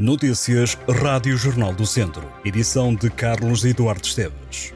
Notícias Rádio Jornal do Centro. Edição de Carlos Eduardo Esteves.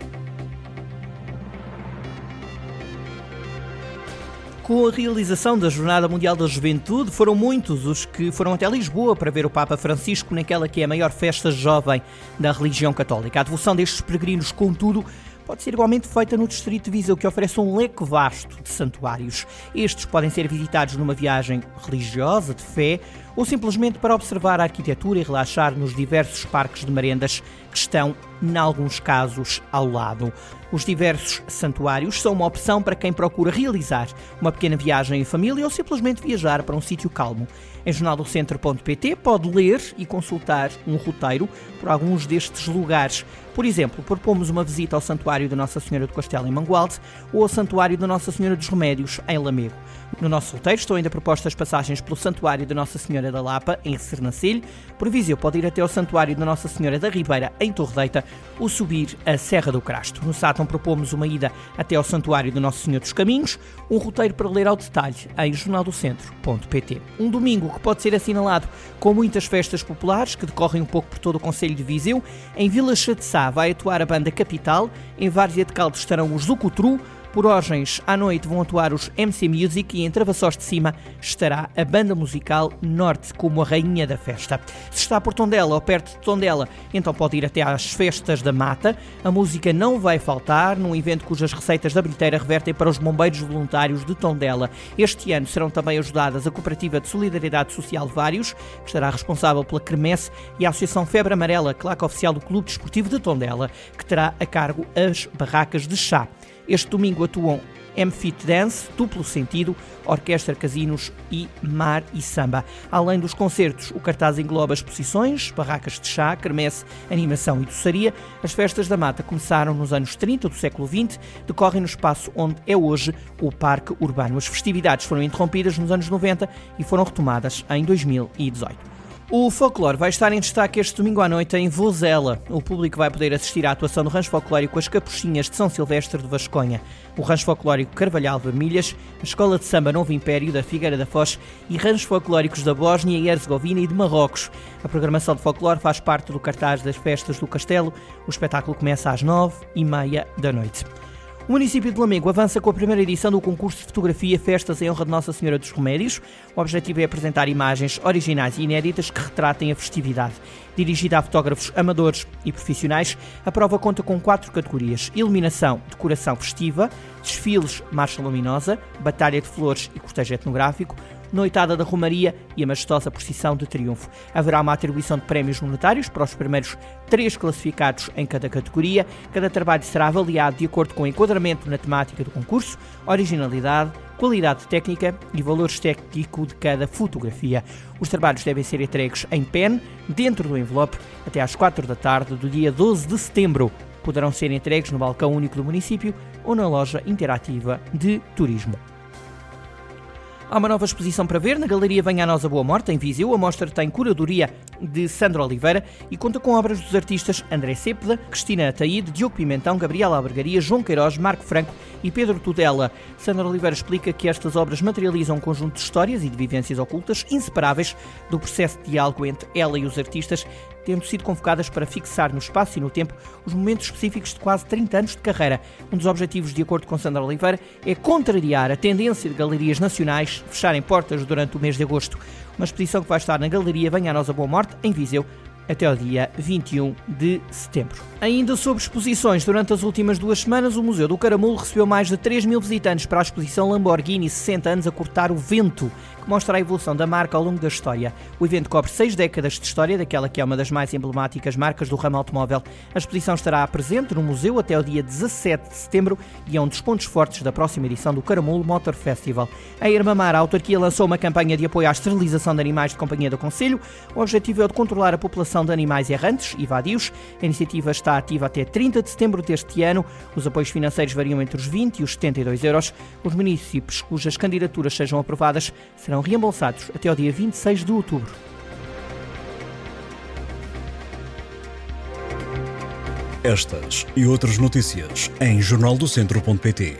Com a realização da Jornada Mundial da Juventude, foram muitos os que foram até Lisboa para ver o Papa Francisco naquela que é a maior festa jovem da religião católica. A devoção destes peregrinos, contudo, pode ser igualmente feita no Distrito de Viseu, que oferece um leque vasto de santuários. Estes podem ser visitados numa viagem religiosa, de fé, ou simplesmente para observar a arquitetura e relaxar nos diversos parques de merendas que estão, em alguns casos, ao lado. Os diversos santuários são uma opção para quem procura realizar uma pequena viagem em família ou simplesmente viajar para um sítio calmo. Em jornaldocentro.pt pode ler e consultar um roteiro por alguns destes lugares. Por exemplo, propomos uma visita ao Santuário de Nossa Senhora do Castelo em Mangualde ou ao Santuário de Nossa Senhora dos Remédios em Lamego. No nosso roteiro estão ainda propostas passagens pelo Santuário de Nossa Senhora da Lapa, em Sernancelho. Por Viseu pode ir até ao Santuário de Nossa Senhora da Ribeira, em Torredeita, ou subir a Serra do Crasto. No Sátão propomos uma ida até ao Santuário de Nossa Senhora dos Caminhos, um roteiro para ler ao detalhe em jornaldocentro.pt. Um domingo que pode ser assinalado com muitas festas populares que decorrem um pouco por todo o Conselho de Viseu. Em Vila Chá vai atuar a banda Capital, em Várzea de Caldo estarão os Zucutru, por Orgens, à noite vão atuar os MC Music e em Travassos de Cima estará a banda musical Norte como a rainha da festa. Se está por Tondela ou perto de Tondela, então pode ir até às festas da Mata. A música não vai faltar num evento cujas receitas da bilheteira revertem para os bombeiros voluntários de Tondela. Este ano serão também ajudadas a Cooperativa de Solidariedade Social Vários, que estará responsável pela Cremesse, e a Associação Febre Amarela, claque oficial do Clube Desportivo de Tondela, que terá a cargo as barracas de chá. Este domingo atuam M-Fit Dance, Duplo Sentido, Orquestra Casinos e Mar e Samba. Além dos concertos, o cartaz engloba exposições, barracas de chá, quermesse, animação e doçaria. As festas da mata começaram nos anos 30 do século XX, decorrem no espaço onde é hoje o Parque Urbano. As festividades foram interrompidas nos anos 90 e foram retomadas em 2018. O folclore vai estar em destaque este domingo à noite em Vozela. O público vai poder assistir à atuação do rancho folclórico As Capuchinhas de São Silvestre de Vasconha, o rancho folclórico Carvalhal Vermelhas, a Escola de Samba Novo Império da Figueira da Foz e ranchos folclóricos da Bósnia e Herzegovina e de Marrocos. A programação de folclore faz parte do cartaz das festas do Castelo. O espetáculo começa às nove e meia da noite. O município de Lamego avança com a primeira edição do concurso de fotografia Festas em Honra de Nossa Senhora dos Remédios. O objetivo é apresentar imagens originais e inéditas que retratem a festividade. Dirigida a fotógrafos amadores e profissionais, a prova conta com quatro categorias: iluminação, decoração festiva, desfiles, marcha luminosa, batalha de flores e cortejo etnográfico, noitada da Romaria e a majestosa procissão de triunfo. Haverá uma atribuição de prémios monetários para os primeiros três classificados em cada categoria. Cada trabalho será avaliado de acordo com o enquadramento na temática do concurso, originalidade, qualidade técnica e valor estético de cada fotografia. Os trabalhos devem ser entregues em pen, dentro do envelope, até às 4 da tarde do dia 12 de setembro. Poderão ser entregues no balcão único do município ou na loja interativa de turismo. Há uma nova exposição para ver na Galeria Venha a Nós a Boa Morte, em Viseu. A mostra tem curadoria de Sandro Oliveira e conta com obras dos artistas André Cepeda, Cristina Ataíde, Diogo Pimentão, Gabriela Albergaria, João Queiroz, Marco Franco e Pedro Tudela. Sandro Oliveira explica que estas obras materializam um conjunto de histórias e de vivências ocultas inseparáveis do processo de diálogo entre ela e os artistas tendo sido convocadas para fixar no espaço e no tempo os momentos específicos de quase 30 anos de carreira. Um dos objetivos, de acordo com Sandra Oliveira, é contrariar a tendência de galerias nacionais fecharem portas durante o mês de agosto. Uma exposição que vai estar na Galeria Venha a Nós a Boa Morte, em Viseu, até o dia 21 de setembro. Ainda sobre exposições, durante as últimas duas semanas, o Museu do Caramulo recebeu mais de 3 mil visitantes para a exposição Lamborghini 60 anos a cortar o vento, que mostra a evolução da marca ao longo da história. O evento cobre seis décadas de história daquela que é uma das mais emblemáticas marcas do ramo automóvel. A exposição estará presente no museu até o dia 17 de setembro e é um dos pontos fortes da próxima edição do Caramulo Motor Festival. A Irmamar, a autarquia lançou uma campanha de apoio à esterilização de animais de companhia do Conselho. O objetivo é o de controlar a população de animais errantes e vadios. A iniciativa está ativa até 30 de setembro deste ano. Os apoios financeiros variam entre os 20 e os 72 euros. Os municípios cujas candidaturas sejam aprovadas serão reembolsados até ao dia 26 de outubro. Estas e outras notícias em jornaldocentro.pt.